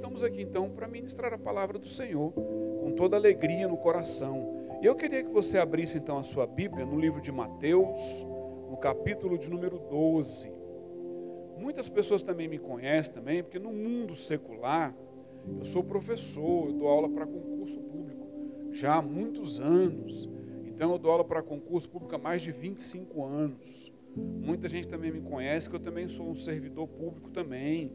estamos aqui então para ministrar a palavra do Senhor com toda alegria no coração. E eu queria que você abrisse então a sua Bíblia no livro de Mateus, no capítulo de número 12. Muitas pessoas também me conhecem também, porque no mundo secular, eu sou professor, eu dou aula para concurso público já há muitos anos. Então eu dou aula para concurso público há mais de 25 anos. Muita gente também me conhece que eu também sou um servidor público também.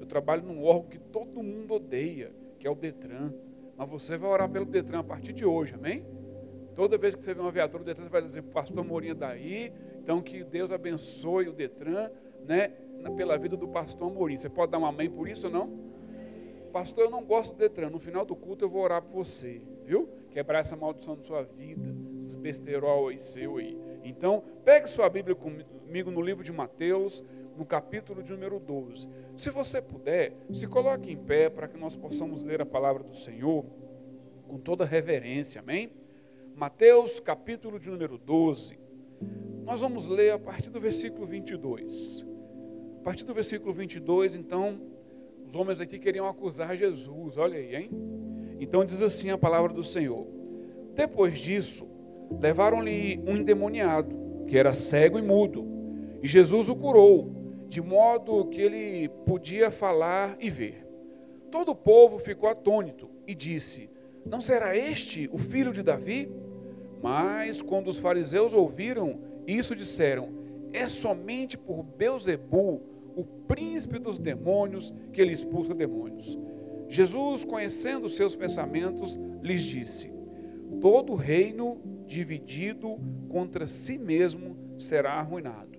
Eu trabalho num órgão que todo mundo odeia, que é o Detran. Mas você vai orar pelo Detran a partir de hoje, amém? Toda vez que você vê uma viatura do Detran, você vai dizer, pastor Morinha daí, então que Deus abençoe o Detran, né? Pela vida do pastor Morinha. Você pode dar um amém por isso ou não? Pastor, eu não gosto do Detran. No final do culto eu vou orar por você, viu? Quebrar essa maldição da sua vida, esses besterol aí seu aí. Então, pegue sua Bíblia comigo no livro de Mateus, no capítulo de número 12. Se você puder, se coloque em pé para que nós possamos ler a palavra do Senhor com toda reverência, amém? Mateus, capítulo de número 12. Nós vamos ler a partir do versículo 22. A partir do versículo 22, então, os homens aqui queriam acusar Jesus, olha aí, hein? Então diz assim a palavra do Senhor: Depois disso, levaram-lhe um endemoniado, que era cego e mudo, e Jesus o curou de modo que ele podia falar e ver. Todo o povo ficou atônito e disse: Não será este o filho de Davi? Mas quando os fariseus ouviram isso, disseram: É somente por Beuzebu, o príncipe dos demônios, que ele expulsa demônios. Jesus, conhecendo seus pensamentos, lhes disse: Todo reino dividido contra si mesmo será arruinado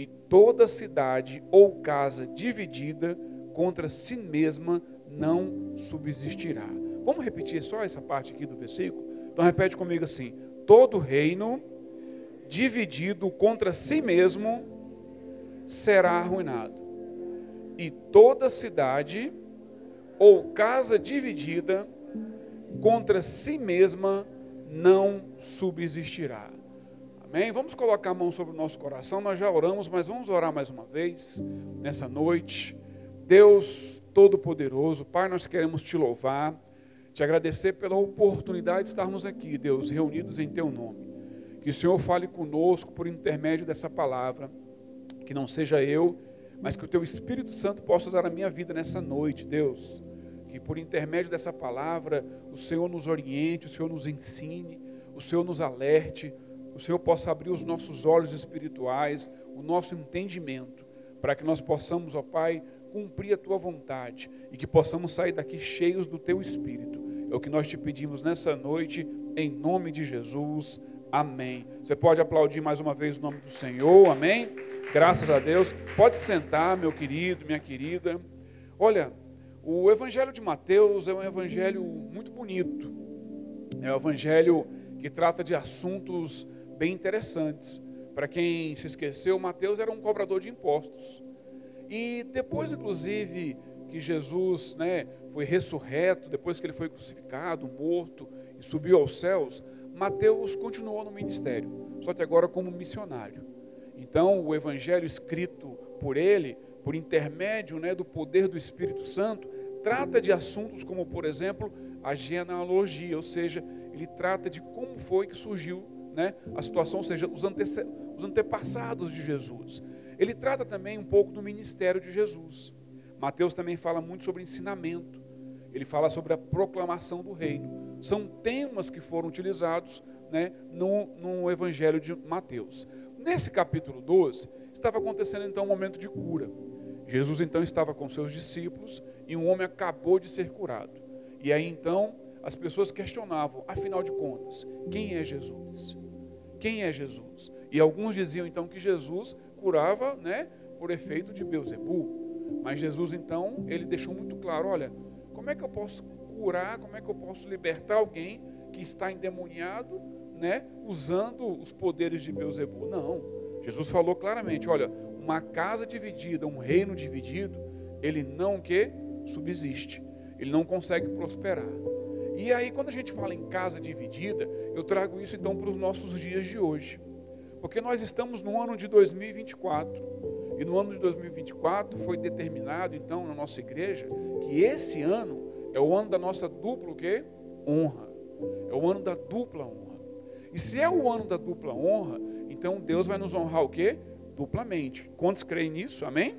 e toda cidade ou casa dividida contra si mesma não subsistirá. Vamos repetir só essa parte aqui do versículo? Então repete comigo assim: todo reino dividido contra si mesmo será arruinado, e toda cidade ou casa dividida contra si mesma não subsistirá. Amém? Vamos colocar a mão sobre o nosso coração. Nós já oramos, mas vamos orar mais uma vez nessa noite. Deus Todo-Poderoso, Pai, nós queremos te louvar, te agradecer pela oportunidade de estarmos aqui, Deus, reunidos em Teu nome. Que o Senhor fale conosco por intermédio dessa palavra, que não seja eu, mas que o Teu Espírito Santo possa usar a minha vida nessa noite, Deus. Que por intermédio dessa palavra o Senhor nos oriente, o Senhor nos ensine, o Senhor nos alerte o Senhor possa abrir os nossos olhos espirituais, o nosso entendimento, para que nós possamos, ó Pai, cumprir a tua vontade e que possamos sair daqui cheios do teu espírito. É o que nós te pedimos nessa noite, em nome de Jesus. Amém. Você pode aplaudir mais uma vez o nome do Senhor, amém? Graças a Deus. Pode sentar, meu querido, minha querida. Olha, o Evangelho de Mateus é um evangelho muito bonito. É um evangelho que trata de assuntos bem interessantes. Para quem se esqueceu, Mateus era um cobrador de impostos. E depois, inclusive, que Jesus né, foi ressurreto, depois que ele foi crucificado, morto e subiu aos céus, Mateus continuou no ministério, só que agora como missionário. Então, o evangelho escrito por ele, por intermédio né, do poder do Espírito Santo, trata de assuntos como, por exemplo, a genealogia, ou seja, ele trata de como foi que surgiu né, a situação, ou seja, os, os antepassados de Jesus. Ele trata também um pouco do ministério de Jesus. Mateus também fala muito sobre ensinamento. Ele fala sobre a proclamação do reino. São temas que foram utilizados né, no, no Evangelho de Mateus. Nesse capítulo 12, estava acontecendo então um momento de cura. Jesus então estava com seus discípulos e um homem acabou de ser curado. E aí então as pessoas questionavam, afinal de contas, quem é Jesus? Quem é Jesus? E alguns diziam então que Jesus curava, né, por efeito de Beuzebu. Mas Jesus então, ele deixou muito claro, olha, como é que eu posso curar, como é que eu posso libertar alguém que está endemoniado, né, usando os poderes de Beuzebu? Não. Jesus falou claramente, olha, uma casa dividida, um reino dividido, ele não que subsiste. Ele não consegue prosperar. E aí, quando a gente fala em casa dividida, eu trago isso então para os nossos dias de hoje. Porque nós estamos no ano de 2024. E no ano de 2024 foi determinado, então, na nossa igreja, que esse ano é o ano da nossa dupla quê? honra. É o ano da dupla honra. E se é o ano da dupla honra, então Deus vai nos honrar o quê? Duplamente. Quantos creem nisso? Amém?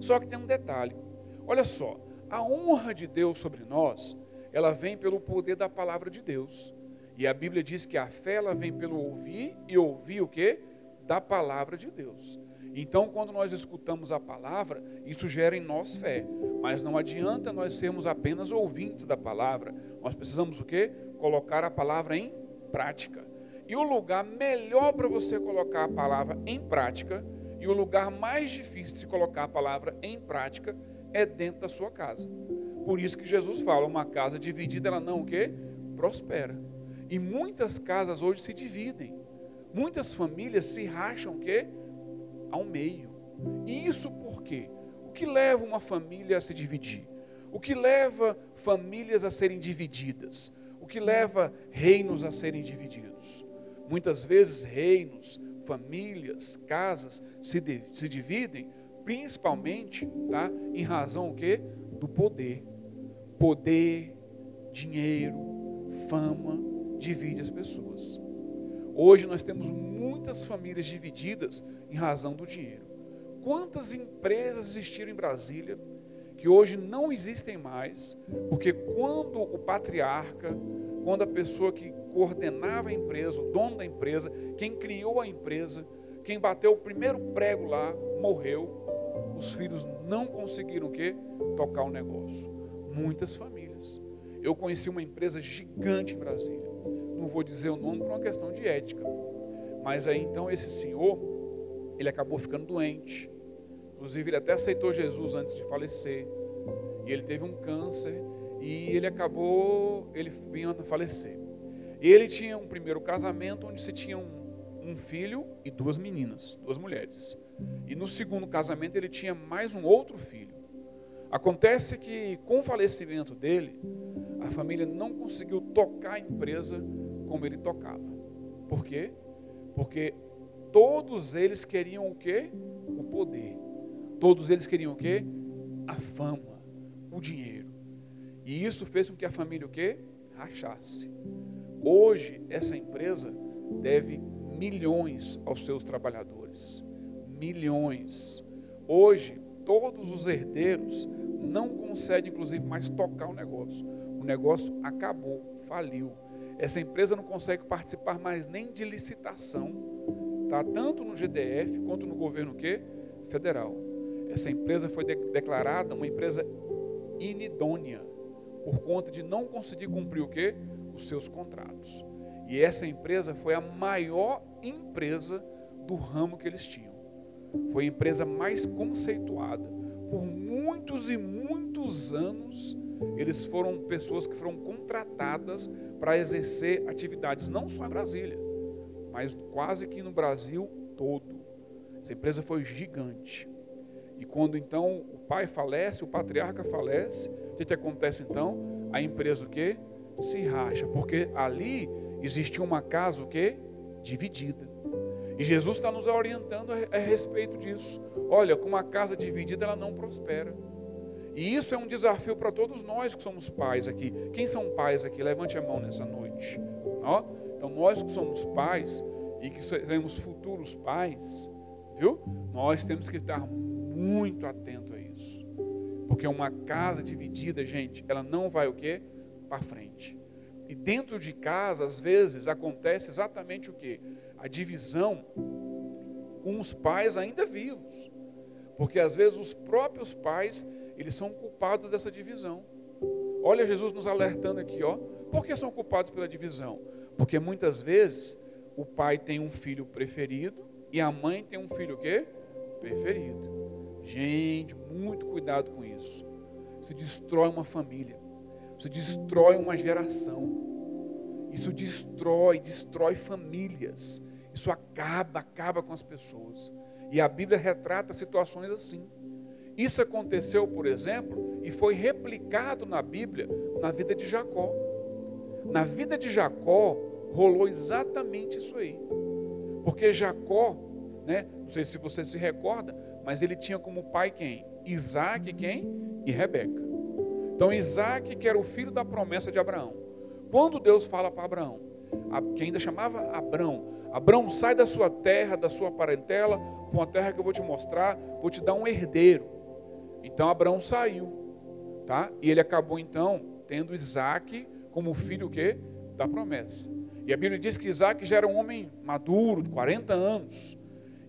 Só que tem um detalhe. Olha só, a honra de Deus sobre nós, ela vem pelo poder da palavra de Deus. E a Bíblia diz que a fé ela vem pelo ouvir e ouvir o quê? Da palavra de Deus. Então, quando nós escutamos a palavra, isso gera em nós fé. Mas não adianta nós sermos apenas ouvintes da palavra. Nós precisamos o quê? Colocar a palavra em prática. E o lugar melhor para você colocar a palavra em prática, e o lugar mais difícil de se colocar a palavra em prática, é dentro da sua casa. Por isso que Jesus fala, uma casa dividida, ela não o quê? Prospera. E muitas casas hoje se dividem. Muitas famílias se racham o quê? ao meio. E isso por quê? O que leva uma família a se dividir? O que leva famílias a serem divididas? O que leva reinos a serem divididos? Muitas vezes reinos, famílias, casas se, de, se dividem principalmente tá, em razão o quê? do poder. Poder, dinheiro, fama divide as pessoas. Hoje nós temos muitas famílias divididas em razão do dinheiro. Quantas empresas existiram em Brasília que hoje não existem mais, porque quando o patriarca, quando a pessoa que coordenava a empresa, o dono da empresa, quem criou a empresa, quem bateu o primeiro prego lá, morreu, os filhos não conseguiram o quê? Tocar o negócio. Muitas famílias. Eu conheci uma empresa gigante em Brasília não vou dizer o nome por uma questão de ética. Mas aí então esse senhor, ele acabou ficando doente. Inclusive ele até aceitou Jesus antes de falecer. E ele teve um câncer e ele acabou, ele vinha a falecer. Ele tinha um primeiro casamento onde se tinha um, um filho e duas meninas, duas mulheres. E no segundo casamento ele tinha mais um outro filho. Acontece que com o falecimento dele, a família não conseguiu tocar a empresa como ele tocava. Por quê? Porque todos eles queriam o quê? O poder. Todos eles queriam o quê? A fama, o dinheiro. E isso fez com que a família o quê? Rachasse. Hoje essa empresa deve milhões aos seus trabalhadores. Milhões. Hoje todos os herdeiros não conseguem inclusive mais tocar o negócio. O negócio acabou, faliu essa empresa não consegue participar mais nem de licitação, tá? tanto no GDF quanto no governo quê? federal. Essa empresa foi de declarada uma empresa inidônea por conta de não conseguir cumprir o quê? Os seus contratos. E essa empresa foi a maior empresa do ramo que eles tinham. Foi a empresa mais conceituada. Por muitos e muitos anos, eles foram pessoas que foram contratadas para exercer atividades não só em Brasília, mas quase que no Brasil todo. Essa empresa foi gigante. E quando então o pai falece, o patriarca falece, o que, que acontece então? A empresa o quê? Se racha, porque ali existia uma casa o quê? Dividida. E Jesus está nos orientando a, respeito disso. Olha, com uma casa dividida ela não prospera. E isso é um desafio para todos nós que somos pais aqui. Quem são pais aqui? Levante a mão nessa noite. Ó, então, nós que somos pais e que seremos futuros pais, viu? Nós temos que estar muito atento a isso. Porque uma casa dividida, gente, ela não vai o quê? Para frente. E dentro de casa, às vezes, acontece exatamente o quê? A divisão com os pais ainda vivos. Porque às vezes os próprios pais eles são culpados dessa divisão. Olha Jesus nos alertando aqui, ó. Por que são culpados pela divisão? Porque muitas vezes o pai tem um filho preferido e a mãe tem um filho o quê? Preferido. Gente, muito cuidado com isso. Isso destrói uma família. Isso destrói uma geração. Isso destrói, destrói famílias. Isso acaba, acaba com as pessoas. E a Bíblia retrata situações assim. Isso aconteceu, por exemplo, e foi replicado na Bíblia na vida de Jacó. Na vida de Jacó rolou exatamente isso aí. Porque Jacó, né, não sei se você se recorda, mas ele tinha como pai quem? Isaac quem? E Rebeca. Então Isaac, que era o filho da promessa de Abraão. Quando Deus fala para Abraão, que ainda chamava Abraão, Abraão sai da sua terra, da sua parentela, para uma terra que eu vou te mostrar, vou te dar um herdeiro. Então Abraão saiu, tá? E ele acabou então tendo Isaac como filho o quê? Da promessa. E a Bíblia diz que Isaac já era um homem maduro, de 40 anos.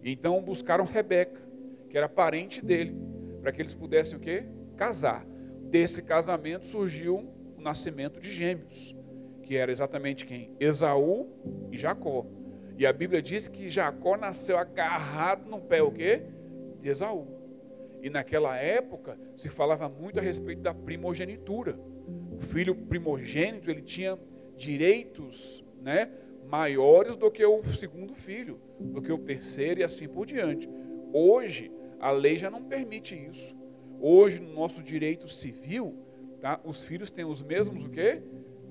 E então buscaram Rebeca, que era parente dele, para que eles pudessem o quê? Casar. Desse casamento surgiu o nascimento de gêmeos, que era exatamente quem? Esaú e Jacó. E a Bíblia diz que Jacó nasceu agarrado no pé o quê? De Esaú. E naquela época se falava muito a respeito da primogenitura. O filho primogênito, ele tinha direitos, né, maiores do que o segundo filho, do que o terceiro e assim por diante. Hoje a lei já não permite isso. Hoje no nosso direito civil, tá, os filhos têm os mesmos o quê?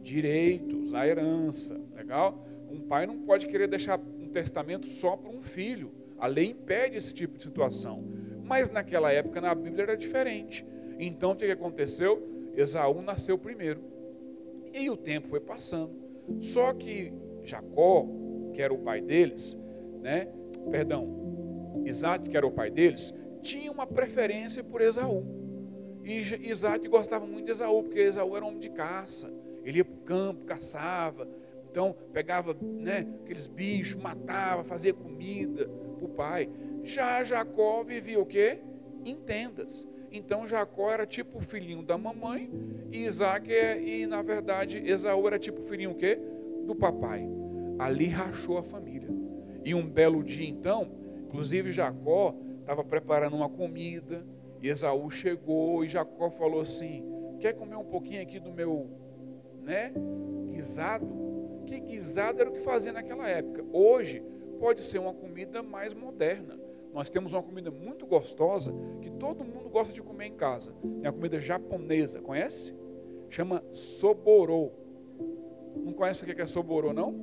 Direitos, a herança, legal? Um pai não pode querer deixar um testamento só para um filho. A lei impede esse tipo de situação. Mas naquela época na Bíblia era diferente. Então o que aconteceu? Esaú nasceu primeiro. E o tempo foi passando. Só que Jacó, que era o pai deles, né? Perdão, Isaac, que era o pai deles, tinha uma preferência por Esaú. E Isaac gostava muito de Esaú, porque Esaú era homem de caça. Ele ia para o campo, caçava. Então pegava né, aqueles bichos, matava, fazia comida para o pai. Já Jacó vivia o quê? Em tendas. Então Jacó era tipo o filhinho da mamãe e Isaac é, e na verdade Esaú era tipo o filhinho o quê? Do papai. Ali rachou a família. E um belo dia então, inclusive Jacó estava preparando uma comida, e Esaú chegou e Jacó falou assim: "Quer comer um pouquinho aqui do meu, né, guisado?" Que guisado era o que fazia naquela época. Hoje pode ser uma comida mais moderna nós temos uma comida muito gostosa que todo mundo gosta de comer em casa. Tem a comida japonesa, conhece? Chama soborô. Não conhece o que é soborô, não?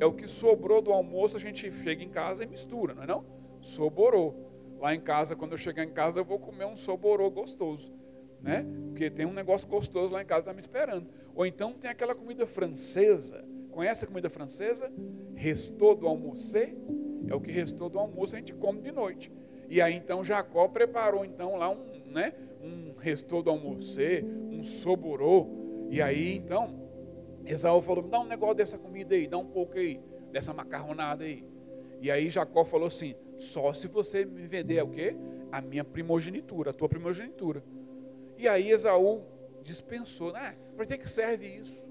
É o que sobrou do almoço, a gente chega em casa e mistura, não é não? Soborô. Lá em casa, quando eu chegar em casa, eu vou comer um soborô gostoso. Né? Porque tem um negócio gostoso lá em casa, está me esperando. Ou então tem aquela comida francesa. Conhece a comida francesa? Restou do almoço é o que restou do almoço, a gente come de noite. E aí então Jacó preparou então lá um, né, um restou do almoço, um soborô. E aí então Esaú falou: dá um negócio dessa comida aí, dá um pouco aí, dessa macarronada aí. E aí Jacó falou assim: só se você me vender o quê? A minha primogenitura, a tua primogenitura. E aí Esaú dispensou: ah, para que serve isso?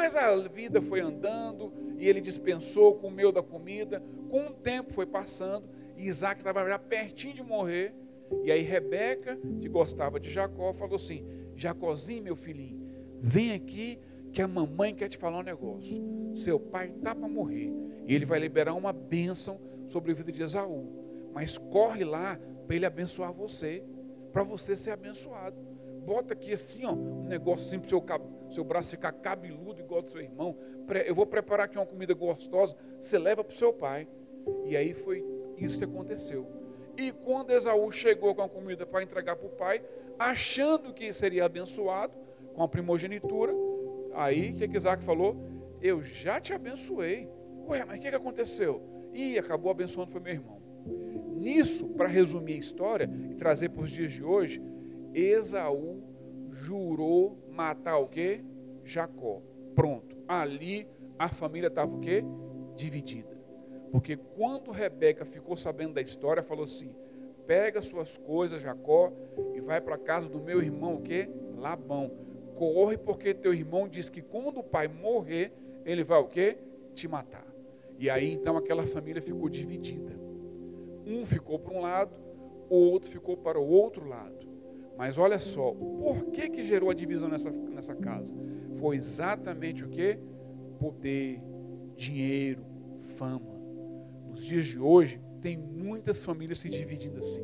Mas a vida foi andando e ele dispensou, comeu da comida. Com o tempo foi passando e Isaac estava já pertinho de morrer. E aí Rebeca, que gostava de Jacó, falou assim: Jacózinho, meu filhinho, vem aqui que a mamãe quer te falar um negócio. Seu pai está para morrer e ele vai liberar uma bênção sobre a vida de Esaú. Mas corre lá para ele abençoar você, para você ser abençoado bota aqui assim, ó, um negócio assim para o seu, seu braço ficar cabeludo igual do seu irmão. Eu vou preparar aqui uma comida gostosa, você leva para o seu pai. E aí foi isso que aconteceu. E quando Esaú chegou com a comida para entregar para o pai, achando que seria abençoado com a primogenitura, aí que Isaac falou: Eu já te abençoei. Ué, mas o que, que aconteceu? E acabou abençoando foi meu irmão. Nisso, para resumir a história e trazer para os dias de hoje, Esaú jurou matar o quê? Jacó. Pronto. Ali a família estava o quê? Dividida. Porque quando Rebeca ficou sabendo da história, falou assim: pega suas coisas, Jacó, e vai para a casa do meu irmão, o quê? Labão. Corre, porque teu irmão diz que quando o pai morrer, ele vai o quê? Te matar. E aí então aquela família ficou dividida. Um ficou para um lado, o outro ficou para o outro lado. Mas olha só, por que, que gerou a divisão nessa, nessa casa? Foi exatamente o que? Poder, dinheiro, fama. Nos dias de hoje, tem muitas famílias se dividindo assim,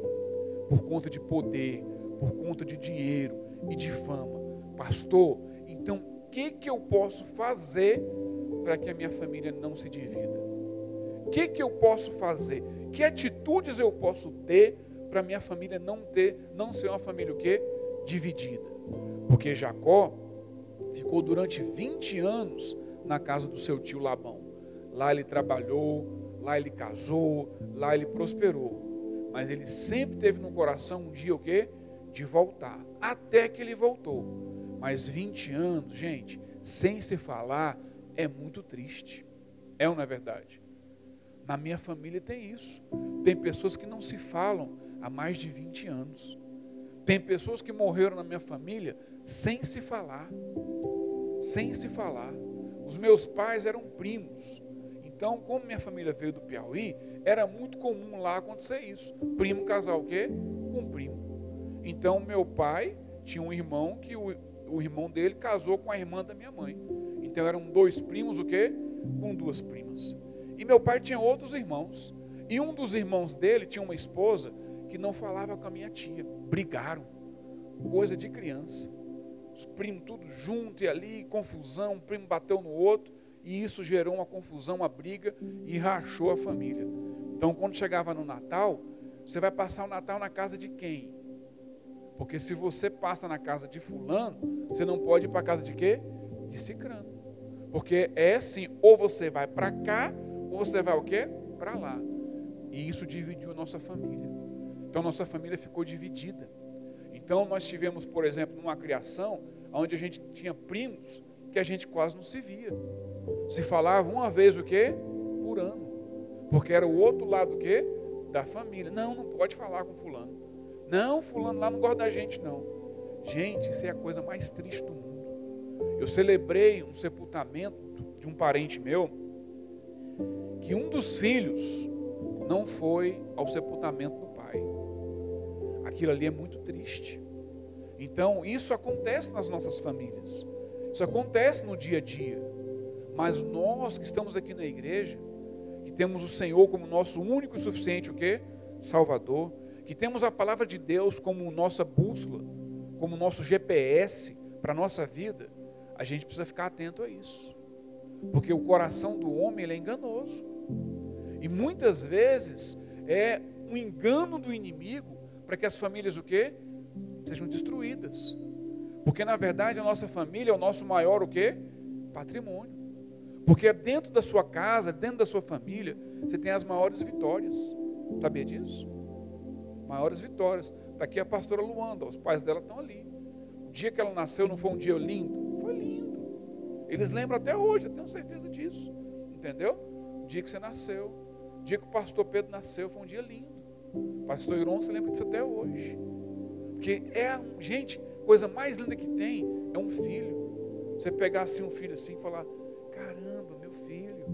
por conta de poder, por conta de dinheiro e de fama. Pastor, então o que, que eu posso fazer para que a minha família não se divida? O que, que eu posso fazer? Que atitudes eu posso ter para minha família não ter, não ser uma família o quê? Dividida. Porque Jacó ficou durante 20 anos na casa do seu tio Labão. Lá ele trabalhou, lá ele casou, lá ele prosperou. Mas ele sempre teve no coração um dia o quê? De voltar. Até que ele voltou. Mas 20 anos, gente, sem se falar, é muito triste. É ou não é verdade? Na minha família tem isso. Tem pessoas que não se falam há mais de 20 anos. Tem pessoas que morreram na minha família sem se falar. Sem se falar. Os meus pais eram primos. Então, como minha família veio do Piauí, era muito comum lá acontecer isso. Primo casar o quê? Com primo. Então, meu pai tinha um irmão que o, o irmão dele casou com a irmã da minha mãe. Então, eram dois primos o quê? Com duas primas. E meu pai tinha outros irmãos. E um dos irmãos dele tinha uma esposa que não falava com a minha tia. Brigaram. Coisa de criança. Os primos tudo junto e ali, confusão, um primo bateu no outro, e isso gerou uma confusão, uma briga e rachou a família. Então, quando chegava no Natal, você vai passar o Natal na casa de quem? Porque se você passa na casa de fulano, você não pode ir para a casa de quê? De cicrano. Porque é assim, ou você vai para cá, ou você vai o quê? Para lá. E isso dividiu a nossa família. Então nossa família ficou dividida. Então nós tivemos, por exemplo, uma criação onde a gente tinha primos que a gente quase não se via. Se falava uma vez o quê? Por ano. Porque era o outro lado o quê? Da família. Não, não pode falar com fulano. Não, fulano lá não gosta da gente não. Gente, isso é a coisa mais triste do mundo. Eu celebrei um sepultamento de um parente meu que um dos filhos não foi ao sepultamento. Aquilo ali é muito triste. Então, isso acontece nas nossas famílias. Isso acontece no dia a dia. Mas nós que estamos aqui na igreja, que temos o Senhor como nosso único e suficiente o quê? Salvador, que temos a palavra de Deus como nossa bússola, como nosso GPS para a nossa vida, a gente precisa ficar atento a isso. Porque o coração do homem ele é enganoso. E muitas vezes é um engano do inimigo para que as famílias o quê? Sejam destruídas. Porque na verdade a nossa família é o nosso maior o quê? Patrimônio. Porque é dentro da sua casa, dentro da sua família, você tem as maiores vitórias. Sabia disso? Maiores vitórias. Está aqui a pastora Luanda, os pais dela estão ali. O dia que ela nasceu não foi um dia lindo? Foi lindo. Eles lembram até hoje, eu tenho certeza disso. Entendeu? O dia que você nasceu. O dia que o pastor Pedro nasceu foi um dia lindo. Pastor Iron se lembra disso até hoje. Porque é, gente, coisa mais linda que tem é um filho. Você pegar assim um filho assim e falar: caramba, meu filho,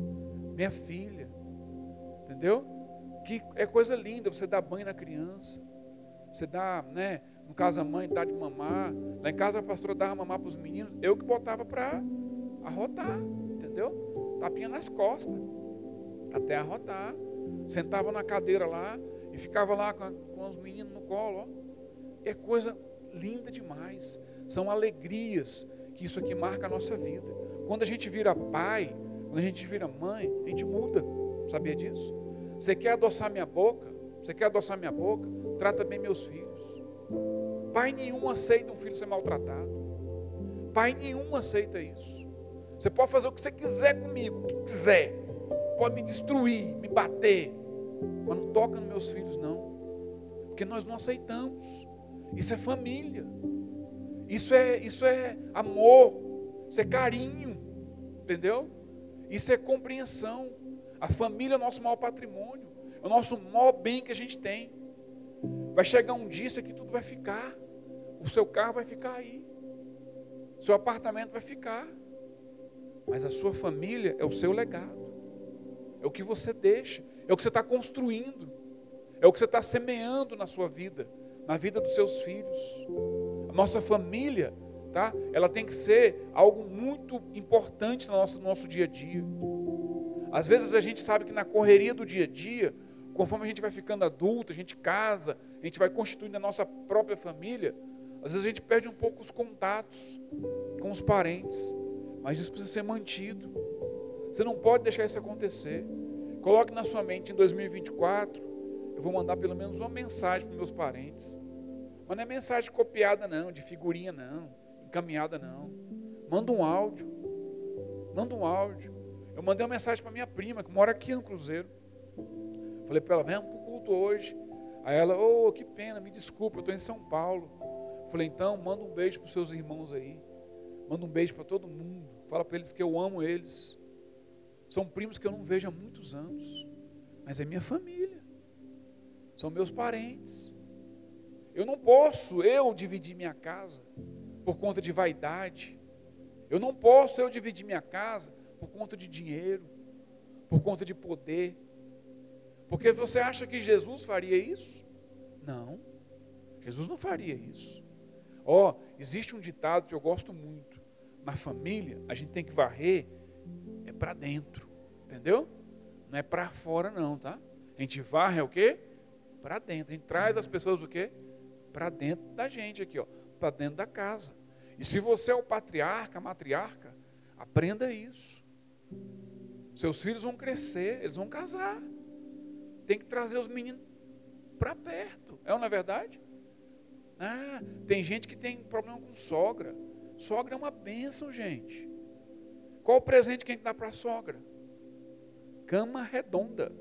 minha filha. Entendeu? Que é coisa linda você dar banho na criança. Você dá, né? No caso, a mãe dá de mamar. Lá em casa a pastora dava mamar para os meninos. Eu que botava para arrotar, entendeu? Tapinha nas costas. Até arrotar. Sentava na cadeira lá e ficava lá com, a, com os meninos no colo. Ó. É coisa linda demais. São alegrias que isso aqui marca a nossa vida. Quando a gente vira pai, quando a gente vira mãe, a gente muda. Sabia disso? Você quer adoçar minha boca? Você quer adoçar minha boca? Trata bem meus filhos. Pai nenhum aceita um filho ser maltratado. Pai nenhum aceita isso. Você pode fazer o que você quiser comigo, o que quiser. Pode me destruir, me bater. Mas não toca nos meus filhos, não. Porque nós não aceitamos. Isso é família. Isso é, isso é amor. Isso é carinho. Entendeu? Isso é compreensão. A família é o nosso maior patrimônio, é o nosso maior bem que a gente tem. Vai chegar um dia, isso aqui tudo vai ficar. O seu carro vai ficar aí. Seu apartamento vai ficar. Mas a sua família é o seu legado. É o que você deixa. É o que você está construindo. É o que você está semeando na sua vida. Na vida dos seus filhos. A nossa família, tá? Ela tem que ser algo muito importante no nosso, no nosso dia a dia. Às vezes a gente sabe que na correria do dia a dia, conforme a gente vai ficando adulto, a gente casa, a gente vai constituindo a nossa própria família, às vezes a gente perde um pouco os contatos com os parentes, mas isso precisa ser mantido. Você não pode deixar isso acontecer. Coloque na sua mente em 2024 eu vou mandar pelo menos uma mensagem para meus parentes. Mas não é mensagem copiada, não, de figurinha, não, encaminhada, não. Manda um áudio. Manda um áudio. Eu mandei uma mensagem para minha prima, que mora aqui no Cruzeiro. Falei para ela, vem para o culto hoje. Aí ela, oh, que pena, me desculpa, eu estou em São Paulo. Falei, então, manda um beijo para os seus irmãos aí. Manda um beijo para todo mundo. Fala para eles que eu amo eles. São primos que eu não vejo há muitos anos. Mas é minha família. São meus parentes. Eu não posso eu dividir minha casa por conta de vaidade. Eu não posso eu dividir minha casa por conta de dinheiro, por conta de poder. Porque você acha que Jesus faria isso? Não. Jesus não faria isso. Ó, oh, existe um ditado que eu gosto muito. Na família, a gente tem que varrer é para dentro. Entendeu? Não é para fora não, tá? A gente varre é o quê? Para dentro. A gente traz as pessoas o quê? Para dentro da gente aqui, ó, para dentro da casa. E se você é o patriarca, a matriarca, aprenda isso. Seus filhos vão crescer, eles vão casar. Tem que trazer os meninos para perto. É ou não é verdade? Ah, tem gente que tem problema com sogra. Sogra é uma bênção, gente. Qual o presente que a gente dá para a sogra? Cama redonda.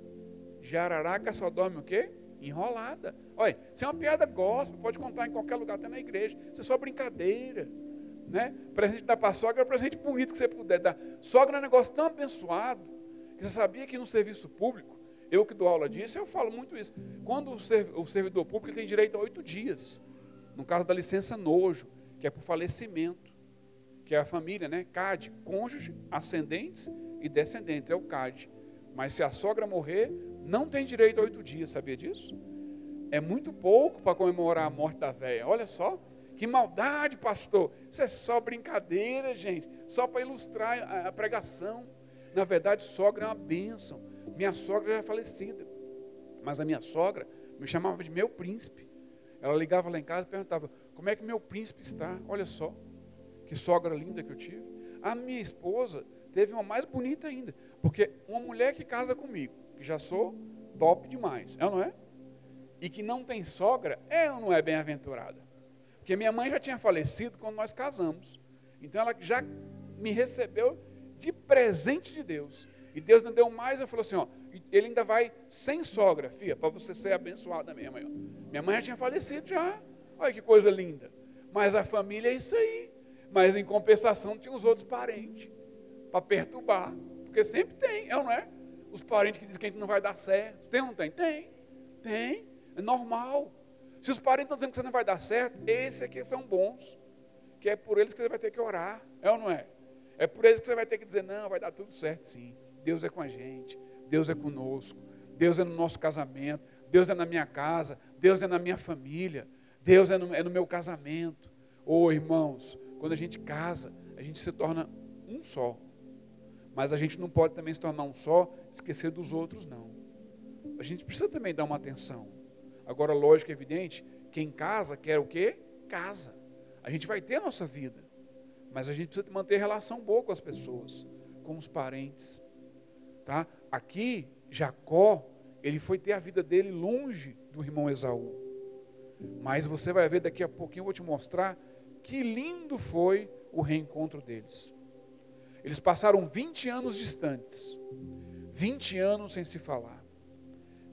Jararaca só dorme o quê? Enrolada. Olha, isso é uma piada gospel, pode contar em qualquer lugar, até na igreja. Isso é só brincadeira. Né? Presente da para sogra é o presente bonito que você puder dar. Sogra é um negócio tão abençoado que você sabia que no serviço público, eu que dou aula disso, eu falo muito isso. Quando o servidor público tem direito a oito dias, no caso da licença nojo, que é por falecimento, que é a família, né? CAD, cônjuge, ascendentes e descendentes, é o CAD. Mas se a sogra morrer, não tem direito a oito dias, sabia disso? É muito pouco para comemorar a morte da velha. Olha só, que maldade, pastor. Isso é só brincadeira, gente. Só para ilustrar a, pregação. Na verdade, sogra é uma bênção. Minha sogra já é falecida. Mas a minha sogra me chamava de meu príncipe. Ela ligava lá em casa e perguntava: Como é que meu príncipe está? Olha só, que sogra linda que eu tive. A minha esposa teve uma mais bonita ainda. Porque uma mulher que casa comigo, que já sou top demais, é ou não é? E que não tem sogra, ou não é bem-aventurada? Porque minha mãe já tinha falecido quando nós casamos. Então ela já me recebeu de presente de Deus. E Deus não deu mais, eu falou assim, ó, ele ainda vai sem sogra, filha, para você ser abençoada mesmo. Minha mãe já tinha falecido já. Olha que coisa linda. Mas a família é isso aí. Mas em compensação tinha os outros parentes para perturbar. Porque sempre tem, é ou não é? Os parentes que dizem que a gente não vai dar certo. Tem ou não tem? Tem. Tem. É normal. Se os parentes estão dizendo que você não vai dar certo, esses aqui são bons. Que é por eles que você vai ter que orar. É ou não é? É por eles que você vai ter que dizer, não, vai dar tudo certo sim. Deus é com a gente. Deus é conosco. Deus é no nosso casamento. Deus é na minha casa. Deus é na minha família. Deus é no, é no meu casamento. Ô oh, irmãos, quando a gente casa, a gente se torna um só. Mas a gente não pode também se tornar um só, esquecer dos outros, não. A gente precisa também dar uma atenção. Agora, lógico, é evidente, quem casa quer o quê? Casa. A gente vai ter a nossa vida. Mas a gente precisa manter relação boa com as pessoas, com os parentes. Tá? Aqui, Jacó, ele foi ter a vida dele longe do irmão Esaú. Mas você vai ver daqui a pouquinho, eu vou te mostrar que lindo foi o reencontro deles. Eles passaram 20 anos distantes. 20 anos sem se falar.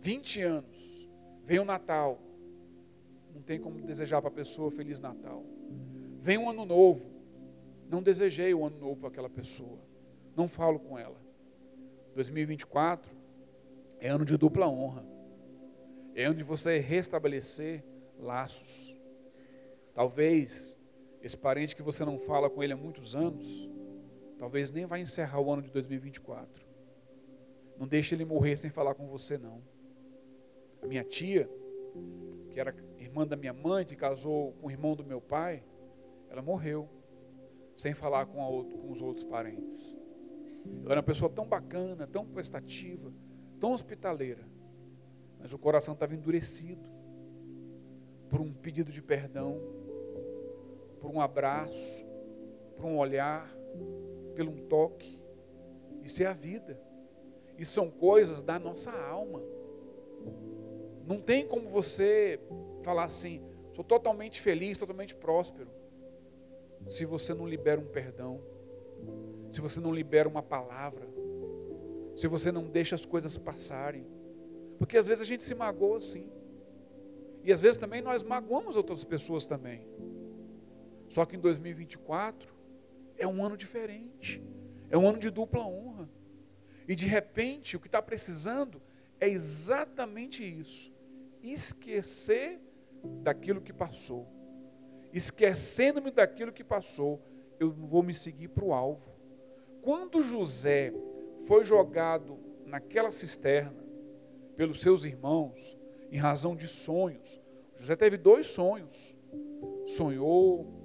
20 anos. Vem o Natal. Não tem como desejar para a pessoa Feliz Natal. Vem um ano novo. Não desejei o ano novo para aquela pessoa. Não falo com ela. 2024 é ano de dupla honra. É ano de você restabelecer laços. Talvez esse parente que você não fala com ele há muitos anos, Talvez nem vai encerrar o ano de 2024. Não deixe ele morrer sem falar com você, não. A minha tia, que era irmã da minha mãe, que casou com o irmão do meu pai, ela morreu sem falar com, com os outros parentes. Ela era uma pessoa tão bacana, tão prestativa, tão hospitaleira, mas o coração estava endurecido por um pedido de perdão, por um abraço, por um olhar, pelo um toque. Isso é a vida. Isso são coisas da nossa alma. Não tem como você falar assim, sou totalmente feliz, totalmente próspero, se você não libera um perdão, se você não libera uma palavra, se você não deixa as coisas passarem. Porque às vezes a gente se magoa assim. E às vezes também nós magoamos outras pessoas também. Só que em 2024 é um ano diferente. É um ano de dupla honra. E de repente o que está precisando é exatamente isso: esquecer daquilo que passou. Esquecendo-me daquilo que passou, eu vou me seguir para o alvo. Quando José foi jogado naquela cisterna pelos seus irmãos, em razão de sonhos, José teve dois sonhos. Sonhou,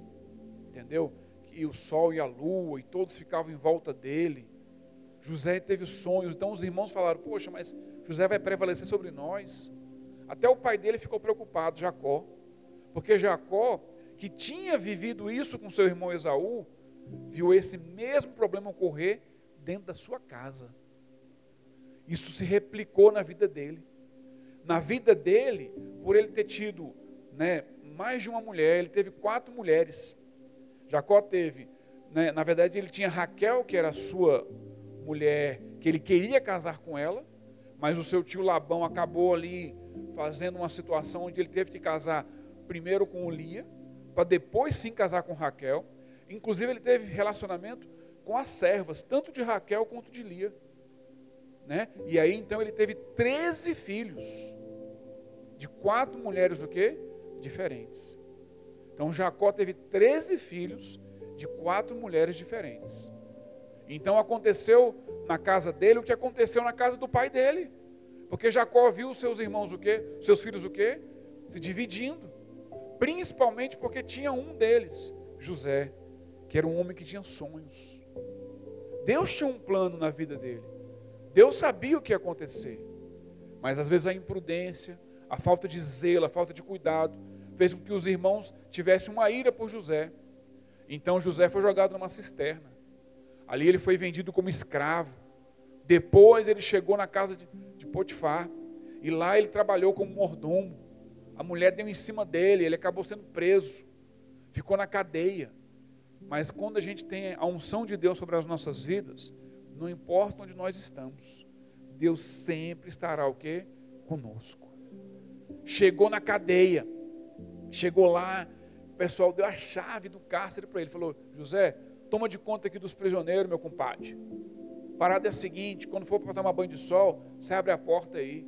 entendeu? Que o sol e a lua e todos ficavam em volta dele. José teve sonhos, então os irmãos falaram: Poxa, mas José vai prevalecer sobre nós. Até o pai dele ficou preocupado, Jacó, porque Jacó, que tinha vivido isso com seu irmão Esaú, viu esse mesmo problema ocorrer dentro da sua casa. Isso se replicou na vida dele. Na vida dele, por ele ter tido né, mais de uma mulher, ele teve quatro mulheres. Jacó teve, né, na verdade, ele tinha Raquel, que era sua mulher, que ele queria casar com ela, mas o seu tio Labão acabou ali fazendo uma situação onde ele teve que casar primeiro com Lia, para depois sim casar com Raquel. Inclusive, ele teve relacionamento com as servas, tanto de Raquel quanto de Lia. Né? E aí então ele teve 13 filhos, de quatro mulheres o quê? Diferentes. Então Jacó teve 13 filhos de quatro mulheres diferentes. Então aconteceu na casa dele o que aconteceu na casa do pai dele. Porque Jacó viu os seus irmãos o quê? Seus filhos o quê? Se dividindo. Principalmente porque tinha um deles, José, que era um homem que tinha sonhos. Deus tinha um plano na vida dele. Deus sabia o que ia acontecer. Mas às vezes a imprudência, a falta de zelo, a falta de cuidado, fez com que os irmãos tivessem uma ira por José. Então José foi jogado numa cisterna. Ali ele foi vendido como escravo. Depois ele chegou na casa de, de Potifar. E lá ele trabalhou como mordomo. A mulher deu em cima dele, ele acabou sendo preso. Ficou na cadeia. Mas quando a gente tem a unção de Deus sobre as nossas vidas, não importa onde nós estamos, Deus sempre estará o quê? Conosco. Chegou na cadeia, chegou lá, o pessoal deu a chave do cárcere para ele, falou: José, toma de conta aqui dos prisioneiros, meu compadre. Parada é a seguinte: quando for para tomar banho de sol, você abre a porta aí.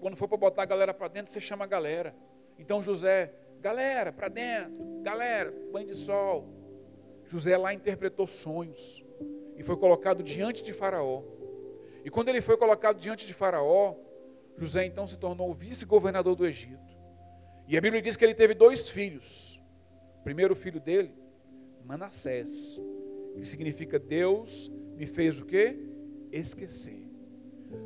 Quando for para botar a galera para dentro, você chama a galera. Então José, galera, para dentro, galera, banho de sol, José lá interpretou sonhos e foi colocado diante de Faraó. E quando ele foi colocado diante de Faraó, José então se tornou vice-governador do Egito. E a Bíblia diz que ele teve dois filhos. O primeiro filho dele, Manassés, que significa Deus me fez o quê? Esquecer.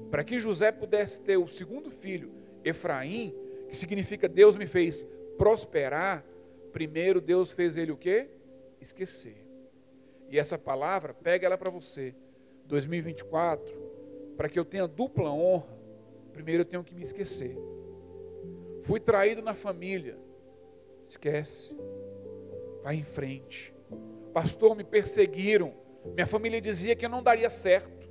Para que José pudesse ter o segundo filho, Efraim, que significa Deus me fez prosperar, primeiro Deus fez ele o quê? esquecer. E essa palavra, pega ela para você. 2024, para que eu tenha dupla honra, primeiro eu tenho que me esquecer. Fui traído na família. Esquece. Vai em frente. Pastor, me perseguiram. Minha família dizia que eu não daria certo,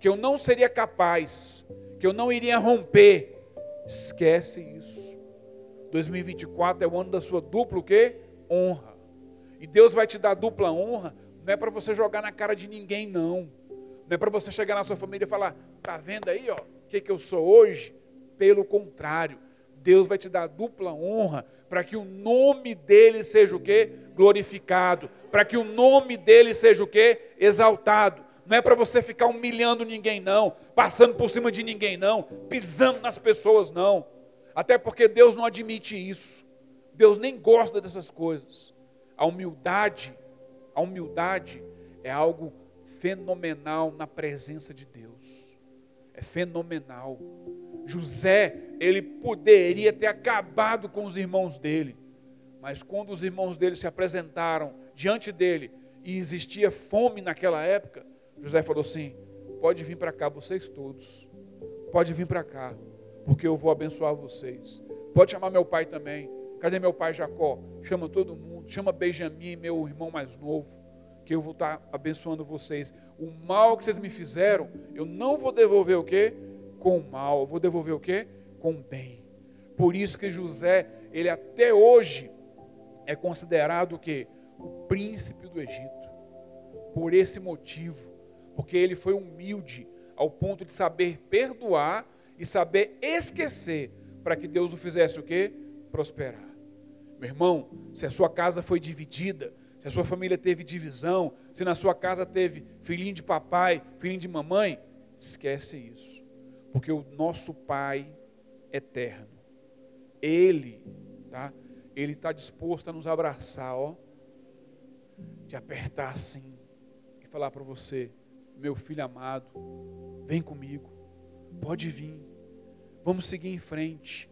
que eu não seria capaz, que eu não iria romper. Esquece isso. 2024 é o ano da sua dupla o quê? Honra. E Deus vai te dar dupla honra, não é para você jogar na cara de ninguém, não. Não é para você chegar na sua família e falar, tá vendo aí, ó, o que, que eu sou hoje? Pelo contrário, Deus vai te dar dupla honra para que o nome dele seja o quê? Glorificado. Para que o nome dele seja o quê? Exaltado. Não é para você ficar humilhando ninguém, não. Passando por cima de ninguém, não. Pisando nas pessoas, não. Até porque Deus não admite isso. Deus nem gosta dessas coisas. A humildade, a humildade é algo fenomenal na presença de Deus. É fenomenal. José, ele poderia ter acabado com os irmãos dele, mas quando os irmãos dele se apresentaram diante dele e existia fome naquela época, José falou assim: pode vir para cá, vocês todos, pode vir para cá, porque eu vou abençoar vocês. Pode chamar meu pai também. Cadê meu pai Jacó? Chama todo mundo. Chama Benjamim, meu irmão mais novo, que eu vou estar abençoando vocês. O mal que vocês me fizeram, eu não vou devolver o quê? Com o mal. Eu vou devolver o quê? Com o bem. Por isso que José, ele até hoje é considerado o quê? O príncipe do Egito. Por esse motivo, porque ele foi humilde ao ponto de saber perdoar e saber esquecer para que Deus o fizesse o quê? Prosperar. Meu irmão, se a sua casa foi dividida, se a sua família teve divisão, se na sua casa teve filhinho de papai, filhinho de mamãe, esquece isso. Porque o nosso Pai eterno, Ele, tá? Ele está disposto a nos abraçar, ó, te apertar assim e falar para você, meu filho amado, vem comigo, pode vir, vamos seguir em frente.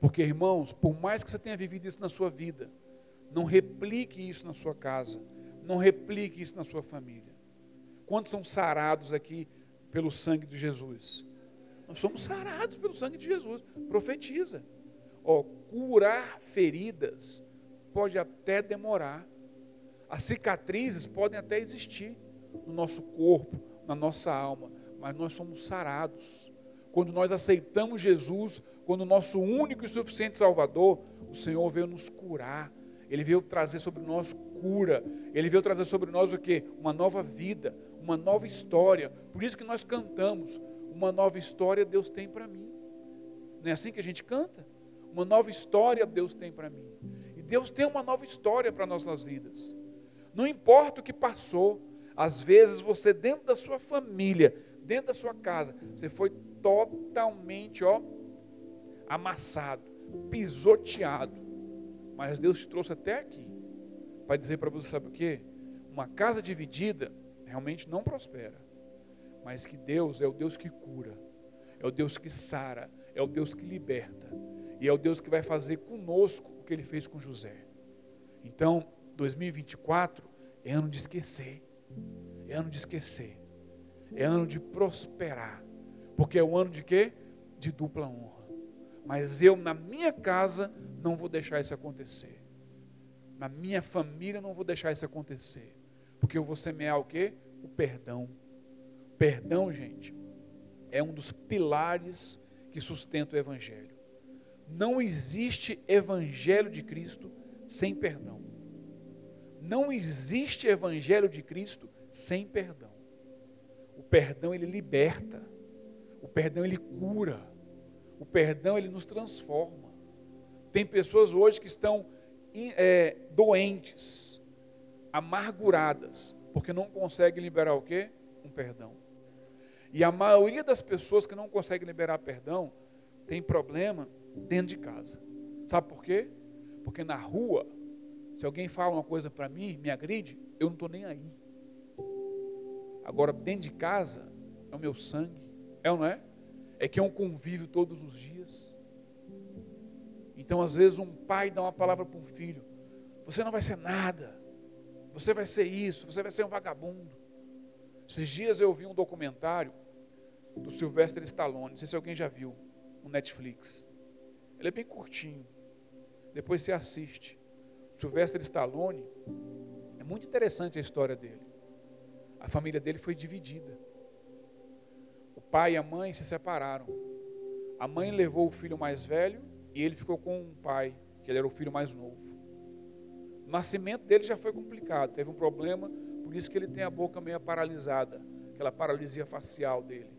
Porque, irmãos, por mais que você tenha vivido isso na sua vida, não replique isso na sua casa, não replique isso na sua família. Quantos são sarados aqui pelo sangue de Jesus? Nós somos sarados pelo sangue de Jesus. Profetiza. Ó, curar feridas pode até demorar. As cicatrizes podem até existir no nosso corpo, na nossa alma, mas nós somos sarados. Quando nós aceitamos Jesus quando o nosso único e suficiente Salvador, o Senhor veio nos curar. Ele veio trazer sobre nós cura. Ele veio trazer sobre nós o que? Uma nova vida, uma nova história. Por isso que nós cantamos, uma nova história Deus tem para mim. Não é assim que a gente canta? Uma nova história Deus tem para mim. E Deus tem uma nova história para nossas vidas. Não importa o que passou, às vezes você dentro da sua família, dentro da sua casa, você foi totalmente, ó, amassado, pisoteado. Mas Deus te trouxe até aqui para dizer para você, sabe o que? Uma casa dividida realmente não prospera. Mas que Deus é o Deus que cura, é o Deus que sara, é o Deus que liberta. E é o Deus que vai fazer conosco o que ele fez com José. Então, 2024 é ano de esquecer. É ano de esquecer. É ano de prosperar. Porque é o ano de quê? De dupla honra. Mas eu, na minha casa, não vou deixar isso acontecer. Na minha família, não vou deixar isso acontecer. Porque eu vou semear o quê? O perdão. Perdão, gente, é um dos pilares que sustenta o Evangelho. Não existe Evangelho de Cristo sem perdão. Não existe Evangelho de Cristo sem perdão. O perdão ele liberta. O perdão ele cura. O perdão ele nos transforma. Tem pessoas hoje que estão é, doentes, amarguradas, porque não conseguem liberar o quê? Um perdão. E a maioria das pessoas que não conseguem liberar perdão tem problema dentro de casa. Sabe por quê? Porque na rua, se alguém fala uma coisa para mim, me agride, eu não estou nem aí. Agora, dentro de casa, é o meu sangue. É ou não é? é que é um convívio todos os dias. Então, às vezes, um pai dá uma palavra para um filho: você não vai ser nada, você vai ser isso, você vai ser um vagabundo. Esses dias eu vi um documentário do Sylvester Stallone, não sei se alguém já viu, no Netflix. Ele é bem curtinho, depois você assiste. O Sylvester Stallone, é muito interessante a história dele. A família dele foi dividida pai e a mãe se separaram. A mãe levou o filho mais velho e ele ficou com o pai, que ele era o filho mais novo. O nascimento dele já foi complicado, teve um problema, por isso que ele tem a boca meio paralisada, aquela paralisia facial dele.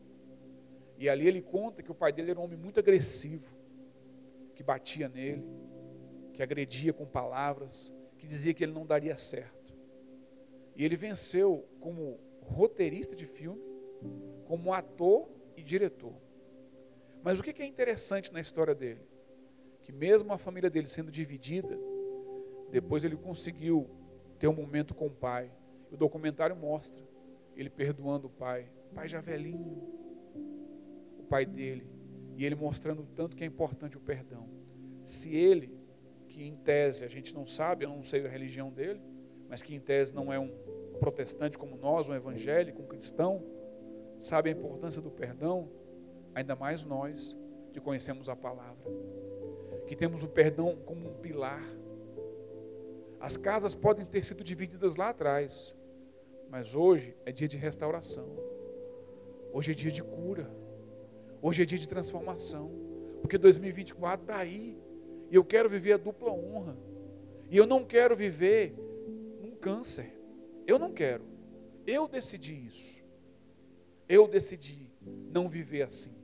E ali ele conta que o pai dele era um homem muito agressivo, que batia nele, que agredia com palavras, que dizia que ele não daria certo. E ele venceu como roteirista de filme, como ator e diretor. Mas o que é interessante na história dele? Que mesmo a família dele sendo dividida, depois ele conseguiu ter um momento com o pai. O documentário mostra ele perdoando o pai, o pai já velhinho, pai dele, e ele mostrando o tanto que é importante o perdão. Se ele, que em tese a gente não sabe, eu não sei a religião dele, mas que em tese não é um protestante como nós, um evangélico, um cristão, sabe a importância do perdão, ainda mais nós, que conhecemos a palavra, que temos o perdão como um pilar. As casas podem ter sido divididas lá atrás, mas hoje é dia de restauração, hoje é dia de cura, hoje é dia de transformação, porque 2024 está aí, e eu quero viver a dupla honra, e eu não quero viver um câncer, eu não quero, eu decidi isso, eu decidi não viver assim.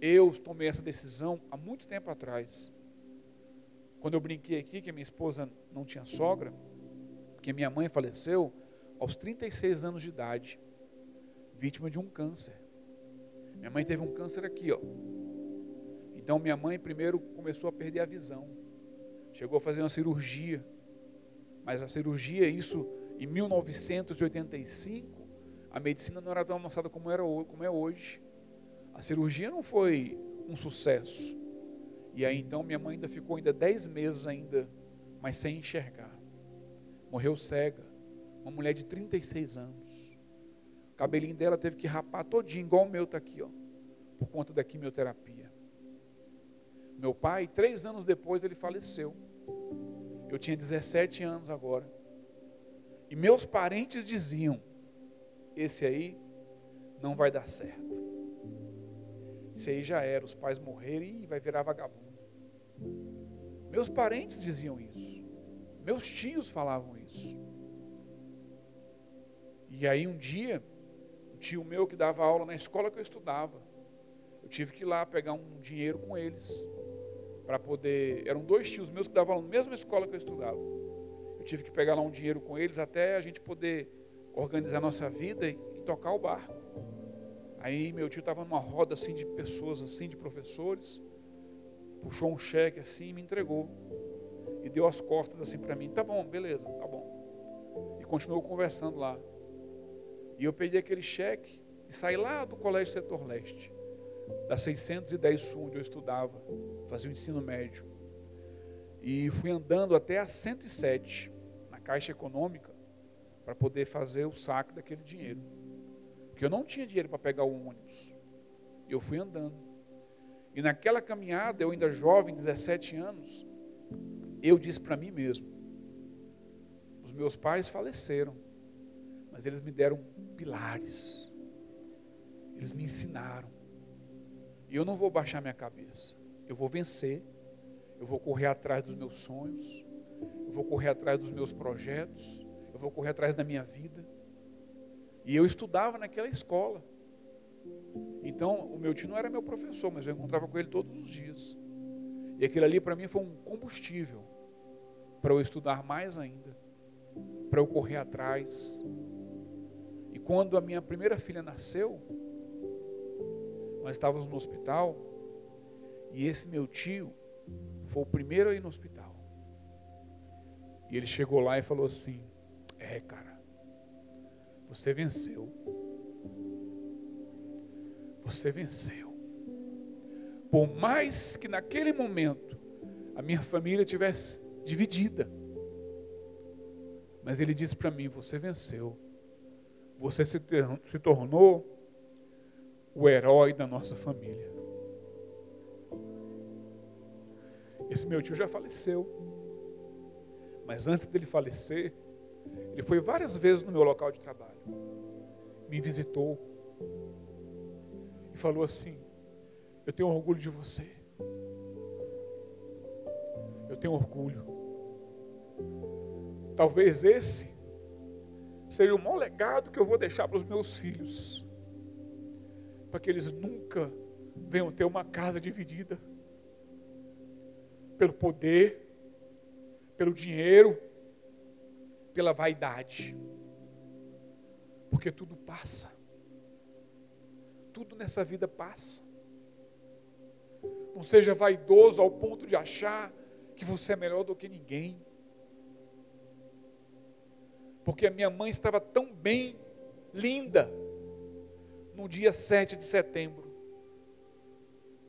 Eu tomei essa decisão há muito tempo atrás. Quando eu brinquei aqui que minha esposa não tinha sogra, porque minha mãe faleceu aos 36 anos de idade, vítima de um câncer. Minha mãe teve um câncer aqui, ó. Então minha mãe primeiro começou a perder a visão. Chegou a fazer uma cirurgia. Mas a cirurgia, isso em 1985, a medicina não era tão avançada como, era, como é hoje. A cirurgia não foi um sucesso. E aí então minha mãe ainda ficou ainda dez meses ainda, mas sem enxergar. Morreu cega. Uma mulher de 36 anos. Cabelinho dela teve que rapar todinho, igual o meu está aqui, ó, por conta da quimioterapia. Meu pai, três anos depois, ele faleceu. Eu tinha 17 anos agora. E meus parentes diziam: esse aí não vai dar certo. Esse aí já era, os pais morrerem e vai virar vagabundo. Meus parentes diziam isso. Meus tios falavam isso. E aí um dia, tio meu que dava aula na escola que eu estudava, eu tive que ir lá pegar um dinheiro com eles para poder. Eram dois tios meus que davam aula na mesma escola que eu estudava. Eu tive que pegar lá um dinheiro com eles até a gente poder organizar nossa vida e, tocar o barco. Aí meu tio estava numa roda assim de pessoas assim, de professores, puxou um cheque assim e me entregou. E deu as costas assim para mim. Tá bom, beleza, tá bom. E continuou conversando lá. E eu peguei aquele cheque e saí lá do Colégio Setor Leste, da 610 Sul, onde eu estudava, fazia o ensino médio. E fui andando até a 107, na Caixa Econômica, para poder fazer o saque daquele dinheiro. Porque eu não tinha dinheiro para pegar o ônibus. E eu fui andando. E naquela caminhada, eu ainda jovem, 17 anos, eu disse para mim mesmo: os meus pais faleceram, mas eles me deram pilares, eles me ensinaram. E eu não vou baixar minha cabeça, eu vou vencer, eu vou correr atrás dos meus sonhos, eu vou correr atrás dos meus projetos, eu vou correr atrás da minha vida. E eu estudava naquela escola. Então, o meu tio não era meu professor, mas eu encontrava com ele todos os dias. E aquilo ali para mim foi um combustível para eu estudar mais ainda, para eu correr atrás. Quando a minha primeira filha nasceu, nós estávamos no hospital, e esse meu tio foi o primeiro a ir no hospital. E ele chegou lá e falou assim: É, cara, você venceu. Você venceu. Por mais que naquele momento a minha família tivesse dividida. Mas ele disse para mim: Você venceu. Você se, se tornou o herói da nossa família. Esse meu tio já faleceu. Mas antes dele falecer, ele foi várias vezes no meu local de trabalho. Me visitou. E falou assim: Eu tenho orgulho de você. Eu tenho orgulho. Talvez esse seja o maior legado que eu vou deixar para os meus filhos. Para que eles nunca venham ter uma casa dividida pelo poder, pelo dinheiro, pela vaidade. Porque tudo passa. Tudo nessa vida passa. Não seja vaidoso ao ponto de achar que você é melhor do que ninguém. Porque a minha mãe estava tão bem, linda, no dia 7 de setembro.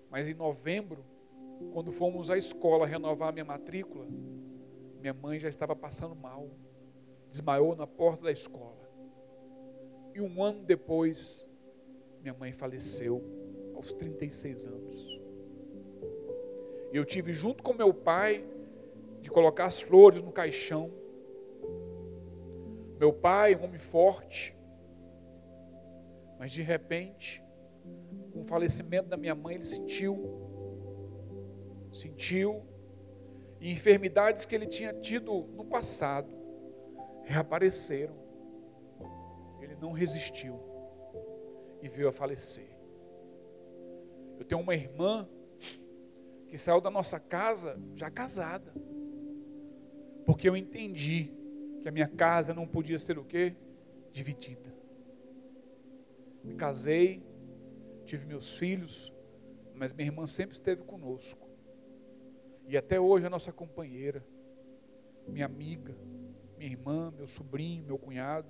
Mas em novembro, quando fomos à escola renovar a minha matrícula, minha mãe já estava passando mal desmaiou na porta da escola. E um ano depois, minha mãe faleceu aos 36 anos. E eu tive junto com meu pai de colocar as flores no caixão. Meu pai, um homem forte, mas de repente, com o falecimento da minha mãe, ele sentiu, sentiu, e enfermidades que ele tinha tido no passado reapareceram. Ele não resistiu e veio a falecer. Eu tenho uma irmã que saiu da nossa casa já casada. Porque eu entendi que a minha casa não podia ser o quê? Dividida. Me casei, tive meus filhos, mas minha irmã sempre esteve conosco. E até hoje é nossa companheira, minha amiga, minha irmã, meu sobrinho, meu cunhado.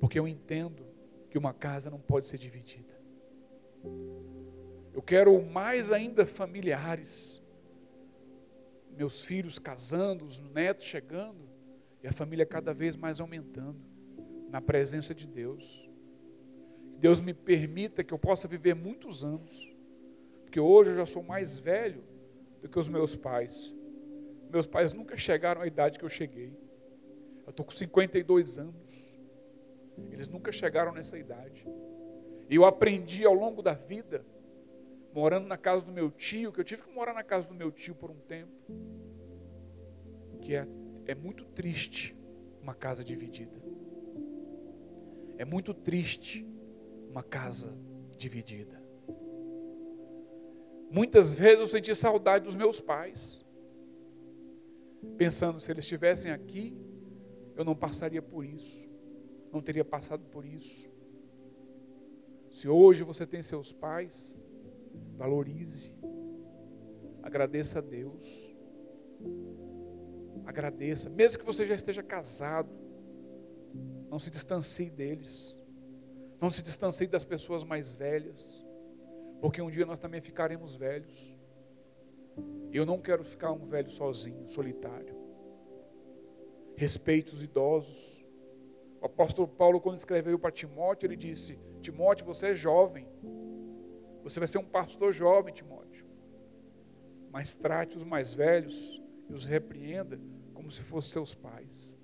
Porque eu entendo que uma casa não pode ser dividida. Eu quero mais ainda familiares. Meus filhos casando, os netos chegando, e a família cada vez mais aumentando na presença de Deus. Que Deus me permita que eu possa viver muitos anos, porque hoje eu já sou mais velho do que os meus pais. Meus pais nunca chegaram à idade que eu cheguei. Eu estou com 52 anos. Eles nunca chegaram nessa idade. E eu aprendi ao longo da vida, morando na casa do meu tio, que eu tive que morar na casa do meu tio por um tempo, que é, é muito triste uma casa dividida. É muito triste uma casa dividida. Muitas vezes eu senti saudade dos meus pais, pensando se eles estivessem aqui, eu não passaria por isso não teria passado por isso. Se hoje você tem seus pais, valorize, agradeça a Deus, agradeça, mesmo que você já esteja casado, não se distancie deles, não se distancie das pessoas mais velhas, porque um dia nós também ficaremos velhos. Eu não quero ficar um velho sozinho, solitário. Respeite os idosos. O apóstolo Paulo, quando escreveu para Timóteo, ele disse: Timóteo, você é jovem. Você vai ser um pastor jovem, Timóteo. Mas trate os mais velhos e os repreenda como se fossem seus pais.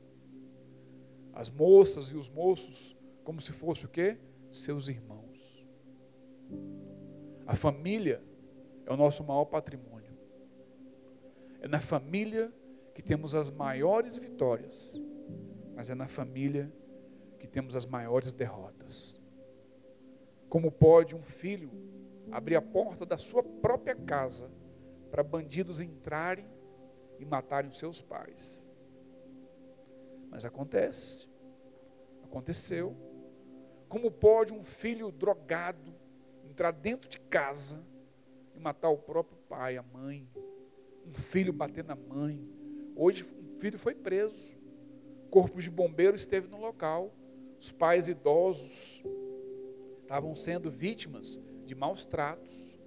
As moças e os moços como se fossem o quê? Seus irmãos. A família é o nosso maior patrimônio. É na família que temos as maiores vitórias, mas é na família que temos as maiores derrotas. Como pode um filho abrir a porta da sua própria casa para bandidos entrarem e matarem os seus pais? Mas acontece. Aconteceu. Como pode um filho drogado entrar dentro de casa e matar o próprio pai, a mãe? Um filho bater na mãe. Hoje um filho foi preso. Corpo de bombeiro esteve no local os pais idosos estavam sendo vítimas de maus tratos.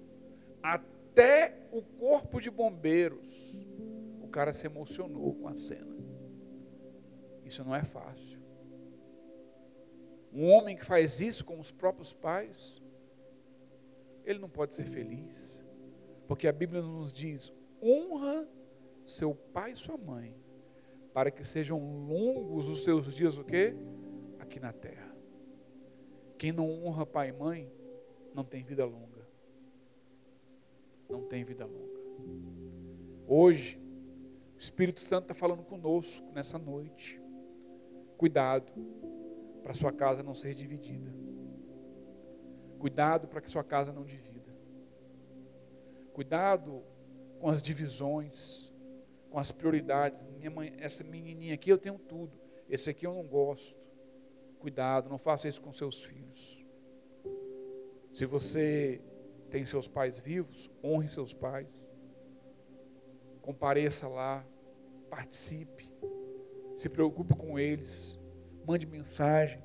Até o corpo de bombeiros, o cara se emocionou com a cena. Isso não é fácil. Um homem que faz isso com os próprios pais, ele não pode ser feliz. Porque a Bíblia nos diz: honra seu pai e sua mãe, para que sejam longos os seus dias o quê? aqui na terra. Quem não honra pai e mãe, não tem vida longa. Não tem vida longa. Hoje, o Espírito Santo está falando conosco nessa noite. Cuidado para sua casa não ser dividida. Cuidado para que sua casa não divida. Cuidado com as divisões, com as prioridades. Minha mãe, essa menininha aqui eu tenho tudo. Esse aqui eu não gosto. Cuidado, não faça isso com seus filhos. Se você tem seus pais vivos, honre seus pais. Compareça lá, participe, se preocupe com eles, mande mensagem,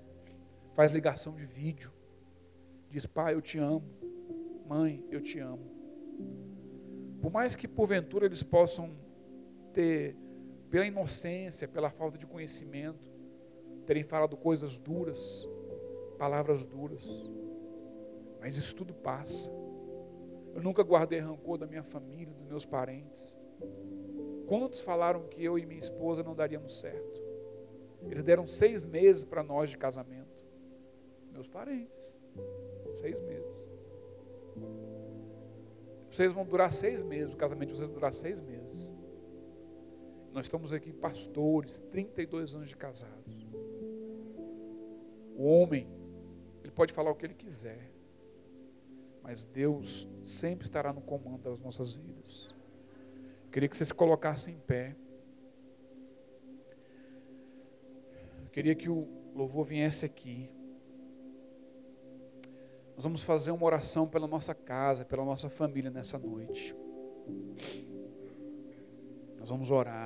faz ligação de vídeo. Diz: "Pai, eu te amo. Mãe, eu te amo." Por mais que porventura eles possam ter pela inocência, pela falta de conhecimento, terem falado coisas duras, palavras duras. Mas isso tudo passa. Eu nunca guardei rancor da minha família, dos meus parentes. Quantos falaram que eu e minha esposa não daríamos certo? Eles deram seis meses para nós de casamento. Meus parentes. Seis meses. Vocês vão durar seis meses, o casamento de vocês vai durar seis meses. Nós estamos aqui, pastores, 32 anos de casados. O homem, ele pode falar o que ele quiser, mas Deus sempre estará no comando das nossas vidas. Queria que você se colocasse em pé. queria que o louvor viesse aqui. Nós vamos fazer uma oração pela nossa casa, pela nossa família nessa noite. Nós vamos orar.